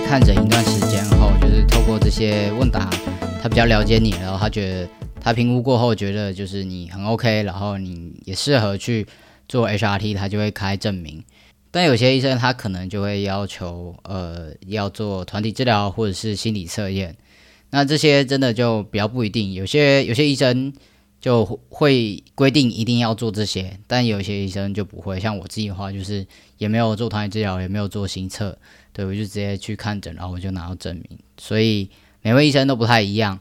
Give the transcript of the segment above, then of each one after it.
看诊一段时间后，就是透过这些问答，他比较了解你，然后他觉得他评估过后觉得就是你很 OK，然后你也适合去做 HRT，他就会开证明。但有些医生他可能就会要求呃要做团体治疗或者是心理测验。那这些真的就比较不一定，有些有些医生就会规定一定要做这些，但有些医生就不会。像我自己的话，就是也没有做团体治疗，也没有做心测，对我就直接去看诊，然后我就拿到证明。所以每位医生都不太一样，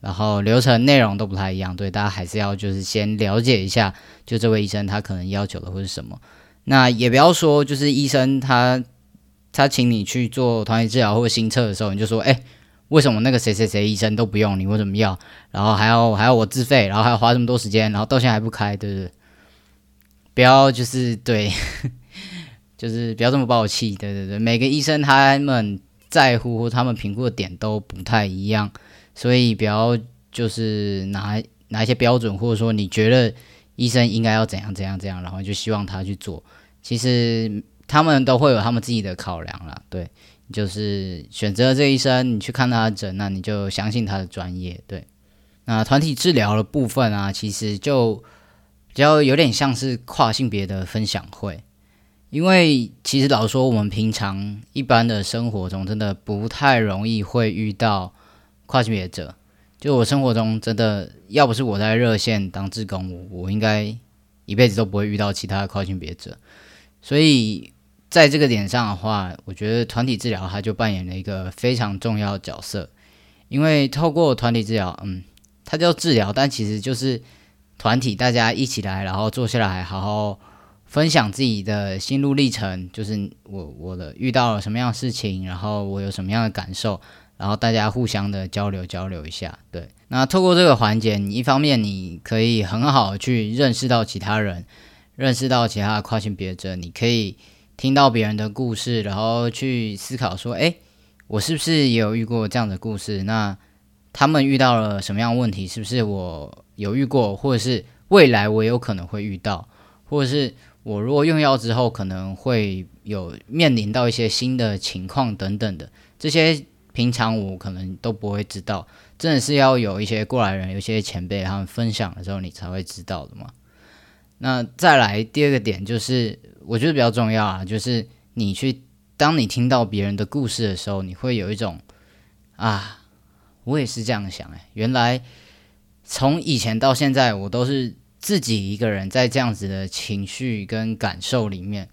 然后流程内容都不太一样，对大家还是要就是先了解一下，就这位医生他可能要求的会是什么。那也不要说就是医生他他请你去做团体治疗或者心测的时候，你就说哎。为什么那个谁谁谁医生都不用你为什么要？然后还要还要我自费，然后还要花这么多时间，然后到现在还不开，对不对？不要就是对，就是不要这么暴气，对对对。每个医生他们在乎或他们评估的点都不太一样，所以不要就是拿拿一些标准，或者说你觉得医生应该要怎样怎样怎样，然后就希望他去做。其实他们都会有他们自己的考量啦，对。就是选择这医生，你去看他的诊，那你就相信他的专业。对，那团体治疗的部分啊，其实就比较有点像是跨性别的分享会，因为其实老说我们平常一般的生活中，真的不太容易会遇到跨性别者。就我生活中真的，要不是我在热线当志工，我我应该一辈子都不会遇到其他的跨性别者，所以。在这个点上的话，我觉得团体治疗它就扮演了一个非常重要的角色，因为透过团体治疗，嗯，它叫治疗，但其实就是团体大家一起来，然后坐下来好好分享自己的心路历程，就是我我的遇到了什么样的事情，然后我有什么样的感受，然后大家互相的交流交流一下。对，那透过这个环节，你一方面你可以很好去认识到其他人，认识到其他的跨性别者，你可以。听到别人的故事，然后去思考说：“哎，我是不是也有遇过这样的故事？那他们遇到了什么样的问题？是不是我有遇过，或者是未来我有可能会遇到，或者是我如果用药之后可能会有面临到一些新的情况等等的？这些平常我可能都不会知道，真的是要有一些过来人，有些前辈他们分享的时候，你才会知道的嘛。那再来第二个点就是。我觉得比较重要啊，就是你去，当你听到别人的故事的时候，你会有一种啊，我也是这样想哎，原来从以前到现在，我都是自己一个人在这样子的情绪跟感受里面，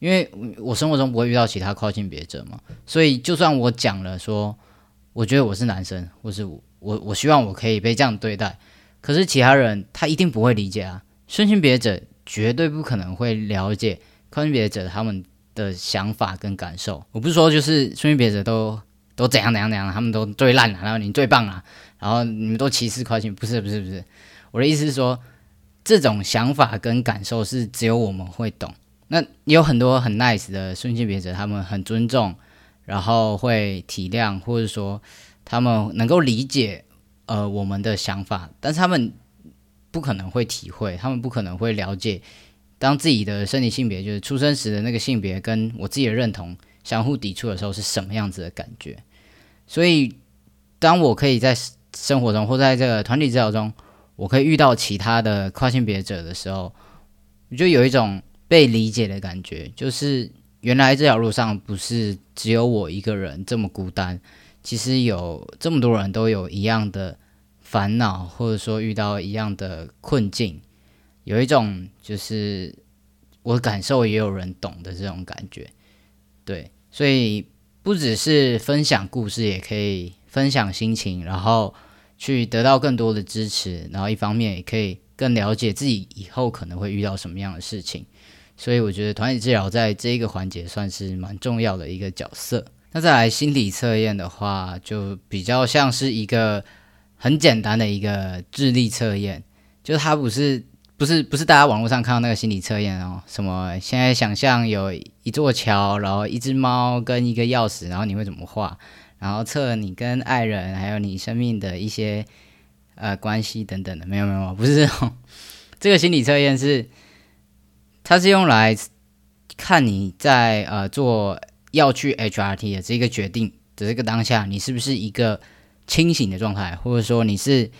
因为我生活中不会遇到其他跨性别者嘛，所以就算我讲了说，我觉得我是男生，或是我我我希望我可以被这样对待，可是其他人他一定不会理解啊，顺性别者绝对不可能会了解。跨性别者他们的想法跟感受，我不是说就是顺性别者都都怎样怎样怎样，他们都最烂了，然后你最棒了，然后你们都歧视跨性，不是不是不是，我的意思是说，这种想法跟感受是只有我们会懂。那有很多很 nice 的顺性别者，他们很尊重，然后会体谅，或者说他们能够理解呃我们的想法，但是他们不可能会体会，他们不可能会了解。当自己的生理性别，就是出生时的那个性别，跟我自己的认同相互抵触的时候，是什么样子的感觉？所以，当我可以在生活中或在这个团体治疗中，我可以遇到其他的跨性别者的时候，我就有一种被理解的感觉，就是原来这条路上不是只有我一个人这么孤单，其实有这么多人都有一样的烦恼，或者说遇到一样的困境。有一种就是我感受也有人懂的这种感觉，对，所以不只是分享故事，也可以分享心情，然后去得到更多的支持，然后一方面也可以更了解自己以后可能会遇到什么样的事情。所以我觉得团体治疗在这一个环节算是蛮重要的一个角色。那再来心理测验的话，就比较像是一个很简单的一个智力测验，就是它不是不是不是大家网络上看到那个心理测验哦，什么现在想象有一座桥，然后一只猫跟一个钥匙，然后你会怎么画？然后测你跟爱人还有你生命的一些呃关系等等的，没有没有，不是这种。这个心理测验是，它是用来看你在呃做要去 HRT 的这个决定的这个当下，你是不是一个清醒的状态，或者说你是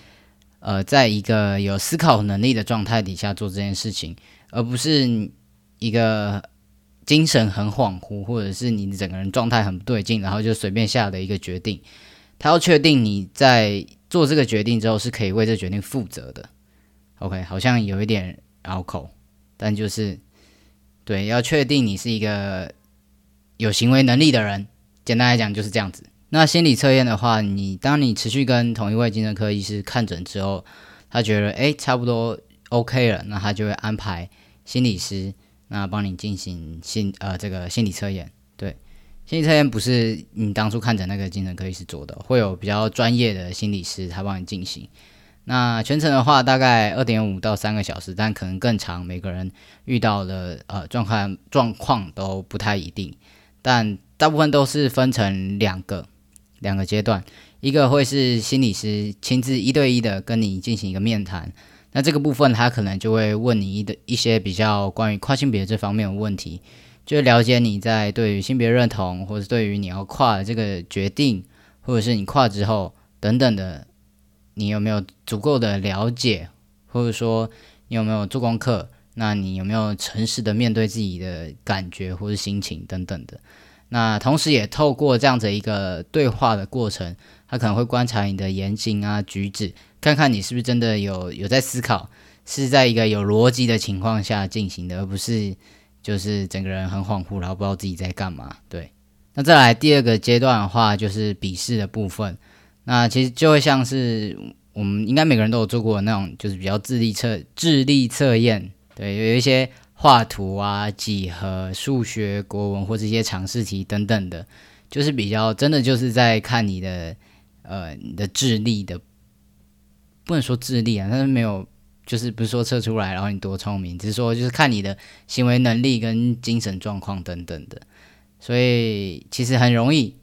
呃在一个有思考能力的状态底下做这件事情，而不是一个。精神很恍惚，或者是你整个人状态很不对劲，然后就随便下的一个决定。他要确定你在做这个决定之后是可以为这决定负责的。OK，好像有一点拗口，但就是对，要确定你是一个有行为能力的人。简单来讲就是这样子。那心理测验的话，你当你持续跟同一位精神科医师看诊之后，他觉得诶差不多 OK 了，那他就会安排心理师。那帮你进行心呃这个心理测验，对，心理测验不是你当初看诊那个精神科医师做的，会有比较专业的心理师他帮你进行。那全程的话大概二点五到三个小时，但可能更长，每个人遇到的呃状况状况都不太一定，但大部分都是分成两个两个阶段，一个会是心理师亲自一对一的跟你进行一个面谈。那这个部分，他可能就会问你一的一些比较关于跨性别这方面的问题，就了解你在对于性别认同，或者对于你要跨的这个决定，或者是你跨之后等等的，你有没有足够的了解，或者说你有没有做功课？那你有没有诚实的面对自己的感觉或是心情等等的？那同时也透过这样子一个对话的过程，他可能会观察你的言行啊举止。看看你是不是真的有有在思考，是在一个有逻辑的情况下进行的，而不是就是整个人很恍惚，然后不知道自己在干嘛。对，那再来第二个阶段的话，就是笔试的部分。那其实就会像是我们应该每个人都有做过那种，就是比较智力测智力测验。对，有一些画图啊、几何、数学、国文或者一些常识题等等的，就是比较真的就是在看你的呃你的智力的。不能说智力啊，但是没有，就是不是说测出来，然后你多聪明，只是说就是看你的行为能力跟精神状况等等的，所以其实很容易，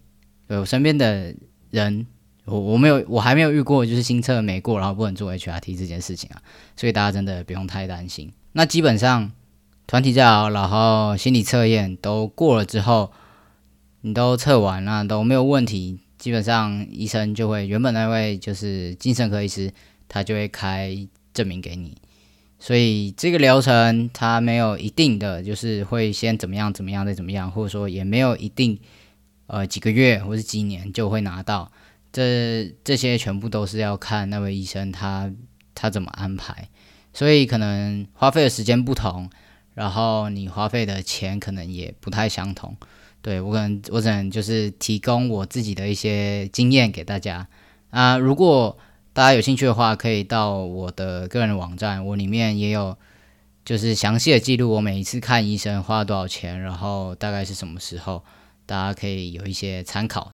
我身边的人，我我没有，我还没有遇过，就是新测没过，然后不能做 HRT 这件事情啊，所以大家真的不用太担心。那基本上团体治疗，然后心理测验都过了之后，你都测完了都没有问题，基本上医生就会原本那位就是精神科医师。他就会开证明给你，所以这个流程它没有一定的，就是会先怎么样怎么样再怎么样，或者说也没有一定，呃几个月或是几年就会拿到，这这些全部都是要看那位医生他他怎么安排，所以可能花费的时间不同，然后你花费的钱可能也不太相同。对我可能我只能就是提供我自己的一些经验给大家啊，如果。大家有兴趣的话，可以到我的个人网站，我里面也有就是详细的记录我每一次看医生花了多少钱，然后大概是什么时候，大家可以有一些参考。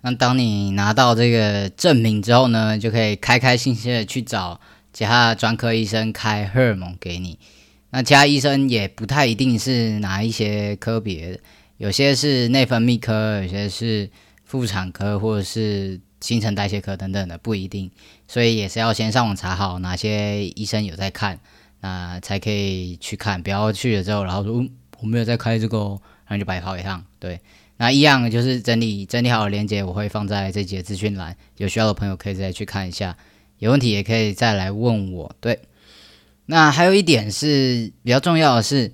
那当你拿到这个证明之后呢，就可以开开心心的去找其他专科医生开荷尔蒙给你。那其他医生也不太一定是哪一些科别，有些是内分泌科，有些是妇产科，或者是。新陈代谢科等等的不一定，所以也是要先上网查好哪些医生有在看，那才可以去看。不要去了之后，然后说我没有在开这个，哦然后就白跑一趟。对，那一样就是整理整理好的链接，我会放在这节资讯栏，有需要的朋友可以再去看一下。有问题也可以再来问我。对，那还有一点是比较重要的是，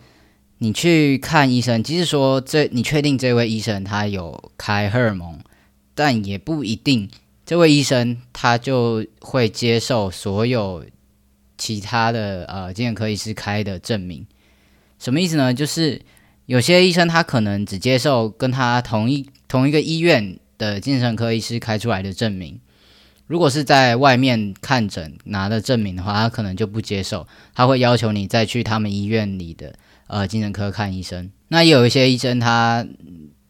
你去看医生，即使说这你确定这位医生他有开荷尔蒙。但也不一定，这位医生他就会接受所有其他的呃精神科医师开的证明。什么意思呢？就是有些医生他可能只接受跟他同一同一个医院的精神科医师开出来的证明。如果是在外面看诊拿的证明的话，他可能就不接受，他会要求你再去他们医院里的呃精神科看医生。那也有一些医生他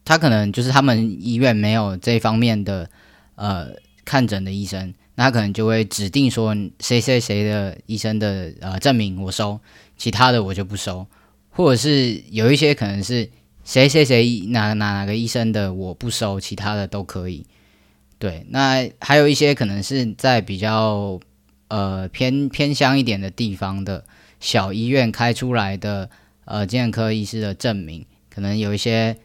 他可能就是他们医院没有这方面的呃看诊的医生，那他可能就会指定说谁谁谁的医生的呃证明我收，其他的我就不收，或者是有一些可能是谁谁谁哪哪哪个医生的我不收，其他的都可以。对，那还有一些可能是在比较呃偏偏乡一点的地方的小医院开出来的呃健科医师的证明，可能有一些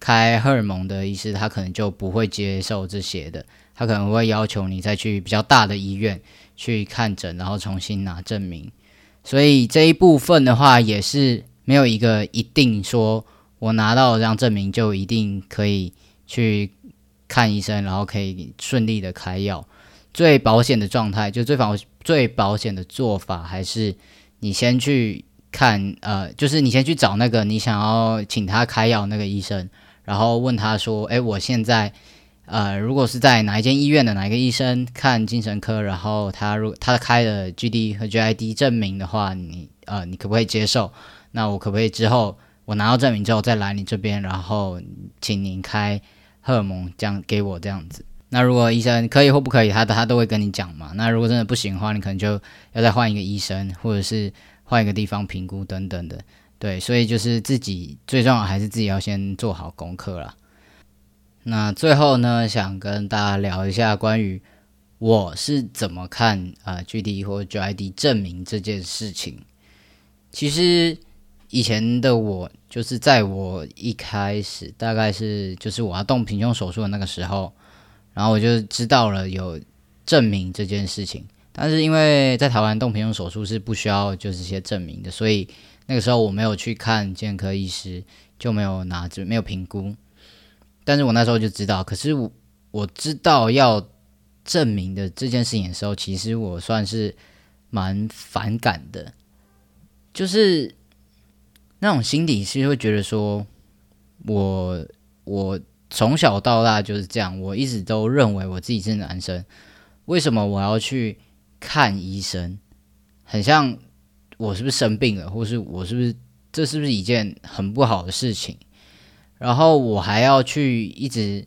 开荷尔蒙的医师，他可能就不会接受这些的，他可能会要求你再去比较大的医院去看诊，然后重新拿证明。所以这一部分的话，也是没有一个一定说我拿到这张证明就一定可以去。看医生，然后可以顺利的开药。最保险的状态，就最保最保险的做法，还是你先去看，呃，就是你先去找那个你想要请他开药那个医生，然后问他说：“诶，我现在，呃，如果是在哪一间医院的哪一个医生看精神科，然后他如他开的 GD 和 GID 证明的话，你呃，你可不可以接受？那我可不可以之后我拿到证明之后再来你这边，然后请您开？”荷尔蒙这样给我这样子，那如果医生可以或不可以，他他都会跟你讲嘛。那如果真的不行的话，你可能就要再换一个医生，或者是换一个地方评估等等的。对，所以就是自己最重要还是自己要先做好功课啦。那最后呢，想跟大家聊一下关于我是怎么看啊 GD 或 GID 证明这件事情。其实。以前的我，就是在我一开始，大概是就是我要动平胸手术的那个时候，然后我就知道了有证明这件事情。但是因为在台湾动平胸手术是不需要就是一些证明的，所以那个时候我没有去看健科医师，就没有拿着没有评估。但是我那时候就知道，可是我我知道要证明的这件事情的时候，其实我算是蛮反感的，就是。那种心底是会觉得说，我我从小到大就是这样，我一直都认为我自己是男生，为什么我要去看医生？很像我是不是生病了，或是我是不是这是不是一件很不好的事情？然后我还要去一直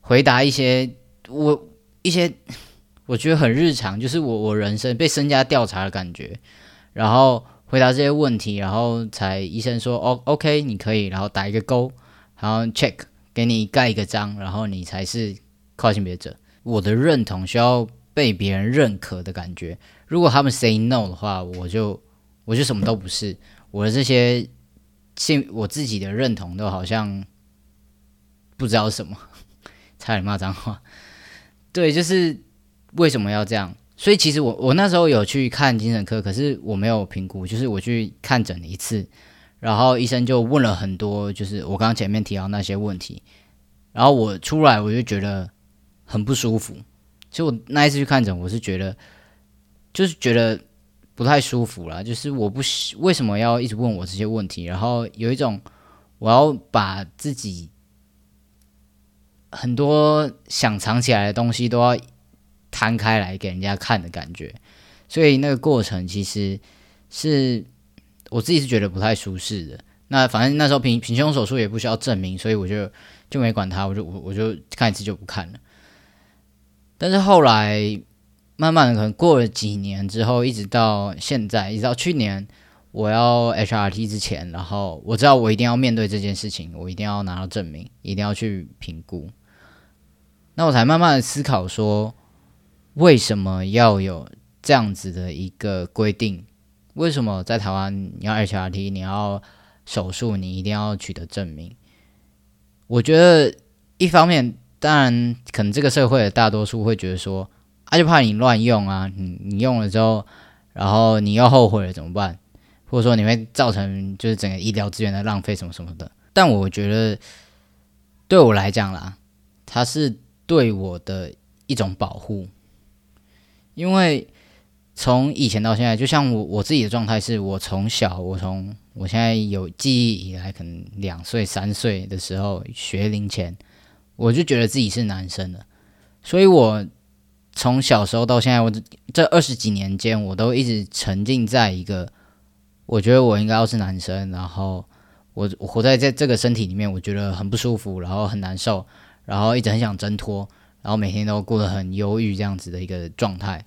回答一些我一些我觉得很日常，就是我我人生被身家调查的感觉，然后。回答这些问题，然后才医生说哦，OK，你可以，然后打一个勾，然后 check，给你盖一个章，然后你才是跨性别者。我的认同需要被别人认可的感觉。如果他们 say no 的话，我就我就什么都不是。我的这些性我自己的认同都好像不知道什么，差点骂脏话。对，就是为什么要这样？所以其实我我那时候有去看精神科，可是我没有评估，就是我去看诊了一次，然后医生就问了很多，就是我刚刚前面提到那些问题，然后我出来我就觉得很不舒服。其实我那一次去看诊，我是觉得就是觉得不太舒服了，就是我不为什么要一直问我这些问题，然后有一种我要把自己很多想藏起来的东西都要。摊开来给人家看的感觉，所以那个过程其实是我自己是觉得不太舒适的。那反正那时候平平胸手术也不需要证明，所以我就就没管他，我就我我就看一次就不看了。但是后来慢慢的可能过了几年之后，一直到现在，一直到去年我要 HRT 之前，然后我知道我一定要面对这件事情，我一定要拿到证明，一定要去评估。那我才慢慢的思考说。为什么要有这样子的一个规定？为什么在台湾你要 HRT，你要手术，你一定要取得证明？我觉得一方面，当然可能这个社会的大多数会觉得说，啊，就怕你乱用啊，你你用了之后，然后你又后悔了怎么办？或者说你会造成就是整个医疗资源的浪费什么什么的。但我觉得对我来讲啦，它是对我的一种保护。因为从以前到现在，就像我我自己的状态是，我从小，我从我现在有记忆以来，可能两岁、三岁的时候学龄前，我就觉得自己是男生了。所以，我从小时候到现在，我这二十几年间，我都一直沉浸在一个我觉得我应该要是男生，然后我我活在在这个身体里面，我觉得很不舒服，然后很难受，然后一直很想挣脱，然后每天都过得很忧郁这样子的一个状态，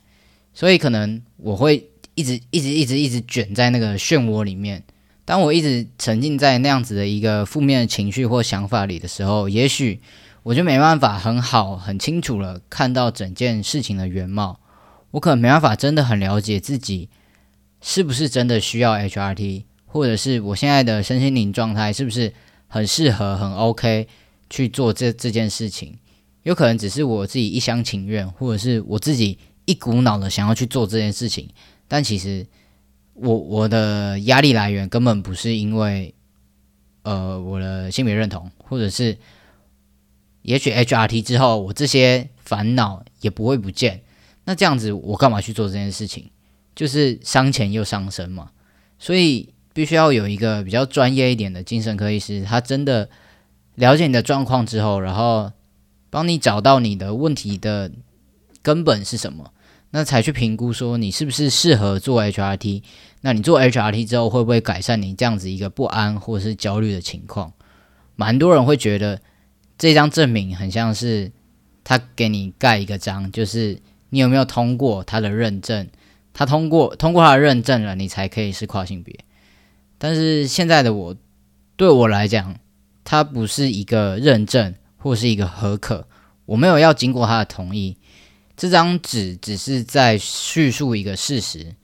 所以可能我会一直一直一直一直卷在那个漩涡里面。当我一直沉浸在那样子的一个负面的情绪或想法里的时候，也许我就没办法很好、很清楚了看到整件事情的原貌。我可能没办法真的很了解自己是不是真的需要 HRT，或者是我现在的身心灵状态是不是很适合、很 OK 去做这这件事情。有可能只是我自己一厢情愿，或者是我自己一股脑的想要去做这件事情，但其实。我我的压力来源根本不是因为，呃，我的性别认同，或者是，也许 HRT 之后，我这些烦恼也不会不见。那这样子，我干嘛去做这件事情？就是伤钱又伤身嘛。所以，必须要有一个比较专业一点的精神科医师，他真的了解你的状况之后，然后帮你找到你的问题的根本是什么。那才去评估说你是不是适合做 HRT？那你做 HRT 之后会不会改善你这样子一个不安或者是焦虑的情况？蛮多人会觉得这张证明很像是他给你盖一个章，就是你有没有通过他的认证？他通过通过他的认证了，你才可以是跨性别。但是现在的我对我来讲，它不是一个认证或是一个合可，我没有要经过他的同意。这张纸只是在叙述一个事实，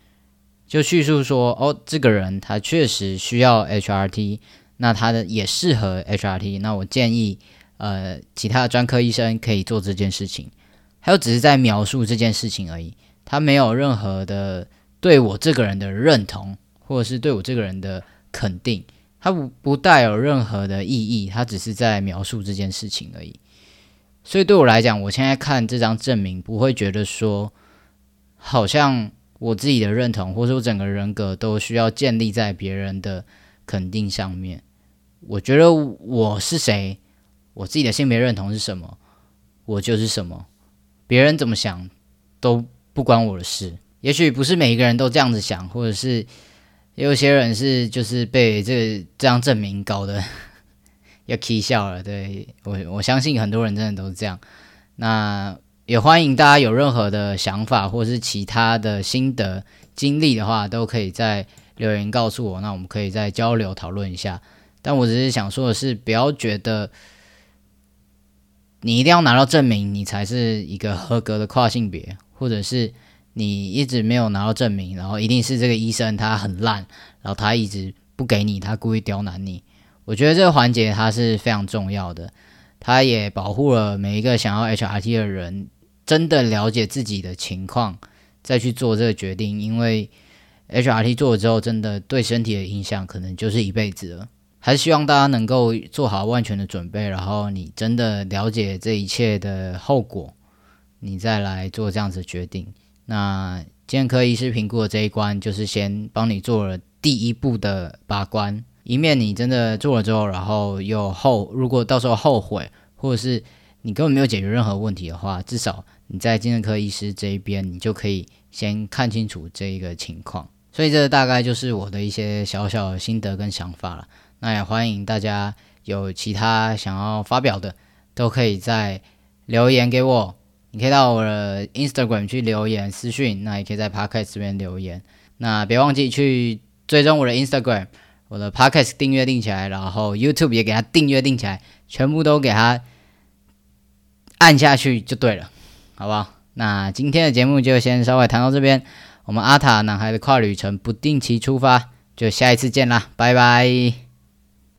就叙述说，哦，这个人他确实需要 HRT，那他的也适合 HRT，那我建议，呃，其他的专科医生可以做这件事情，还有只是在描述这件事情而已，他没有任何的对我这个人的认同，或者是对我这个人的肯定，他不不带有任何的意义，他只是在描述这件事情而已。所以对我来讲，我现在看这张证明，不会觉得说，好像我自己的认同，或者我整个人格都需要建立在别人的肯定上面。我觉得我是谁，我自己的性别认同是什么，我就是什么，别人怎么想都不关我的事。也许不是每一个人都这样子想，或者是有些人是就是被这这张证明搞的。要 k 笑了，对我我相信很多人真的都是这样。那也欢迎大家有任何的想法或是其他的心得经历的话，都可以在留言告诉我，那我们可以再交流讨论一下。但我只是想说的是，不要觉得你一定要拿到证明，你才是一个合格的跨性别，或者是你一直没有拿到证明，然后一定是这个医生他很烂，然后他一直不给你，他故意刁难你。我觉得这个环节它是非常重要的，它也保护了每一个想要 HRT 的人，真的了解自己的情况再去做这个决定，因为 HRT 做了之后，真的对身体的影响可能就是一辈子了。还是希望大家能够做好万全的准备，然后你真的了解这一切的后果，你再来做这样子决定。那健科医师评估的这一关，就是先帮你做了第一步的把关。以免你真的做了之后，然后又后，如果到时候后悔，或者是你根本没有解决任何问题的话，至少你在精神科医师这一边，你就可以先看清楚这一个情况。所以这大概就是我的一些小小的心得跟想法了。那也欢迎大家有其他想要发表的，都可以在留言给我。你可以到我的 Instagram 去留言私讯，那也可以在 Podcast 这边留言。那别忘记去追踪我的 Instagram。我的 Podcast 订阅订起来，然后 YouTube 也给他订阅订起来，全部都给他按下去就对了，好不好？那今天的节目就先稍微谈到这边，我们阿塔男孩的跨旅程不定期出发，就下一次见啦，拜拜。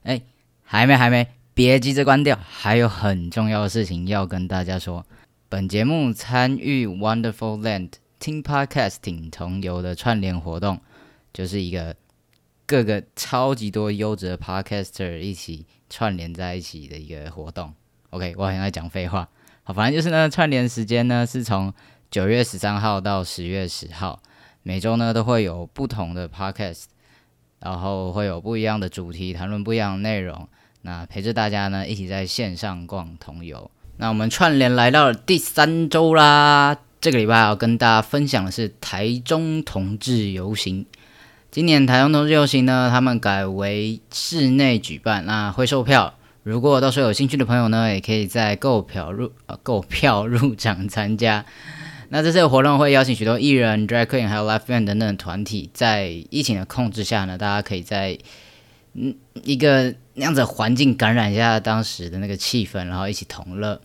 哎，还没还没，别急着关掉，还有很重要的事情要跟大家说。本节目参与 Wonderful Land Team Podcasting 同游的串联活动，就是一个。各个超级多优质的 podcaster 一起串联在一起的一个活动。OK，我好像在讲废话。好，反正就是呢，串联时间呢是从九月十三号到十月十号，每周呢都会有不同的 podcast，然后会有不一样的主题，谈论不一样的内容。那陪着大家呢一起在线上逛同游。那我们串联来到了第三周啦，这个礼拜要跟大家分享的是台中同志游行。今年台中同志游行呢，他们改为室内举办，那会售票。如果到时候有兴趣的朋友呢，也可以在购票入呃购票入场参加。那这次活动会邀请许多艺人、drag queen 还有 live band 等等团体，在疫情的控制下呢，大家可以在嗯一个那样子环境感染一下当时的那个气氛，然后一起同乐。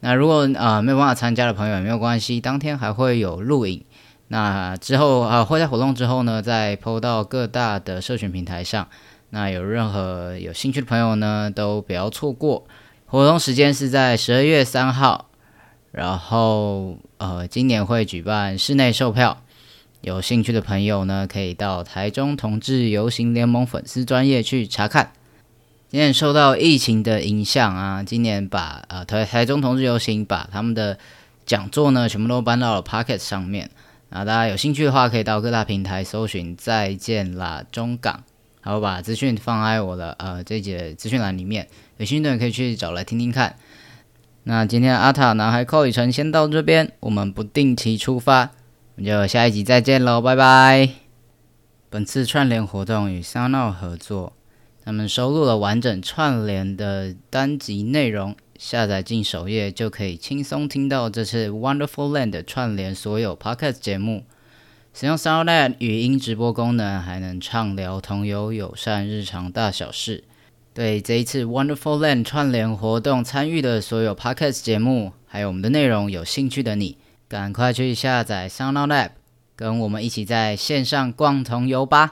那如果啊没有办法参加的朋友也没有关系，当天还会有录影。那之后啊会在活动之后呢，再 PO 到各大的社群平台上。那有任何有兴趣的朋友呢，都不要错过。活动时间是在十二月三号，然后呃，今年会举办室内售票。有兴趣的朋友呢，可以到台中同志游行联盟粉丝专业去查看。今年受到疫情的影响啊，今年把呃台台中同志游行把他们的讲座呢，全部都搬到了 Pocket 上面。啊，大家有兴趣的话，可以到各大平台搜寻“再见啦中港”。好，把资讯放在我的呃这节资讯栏里面，有兴趣的可以去找来听听看。那今天阿塔男孩寇雨辰先到这边，我们不定期出发，我们就下一集再见喽，拜拜。本次串联活动与 SoundOut 合作，他们收录了完整串联的单集内容，下载进首页就可以轻松听到这次 Wonderful Land 串联所有 Podcast 节目。使用 SoundLab 语音直播功能，还能畅聊同游友善日常大小事。对这一次 Wonderful Land 串联活动参与的所有 Podcast 节目，还有我们的内容有兴趣的你，赶快去下载 SoundOn App，跟我们一起在线上逛同游吧！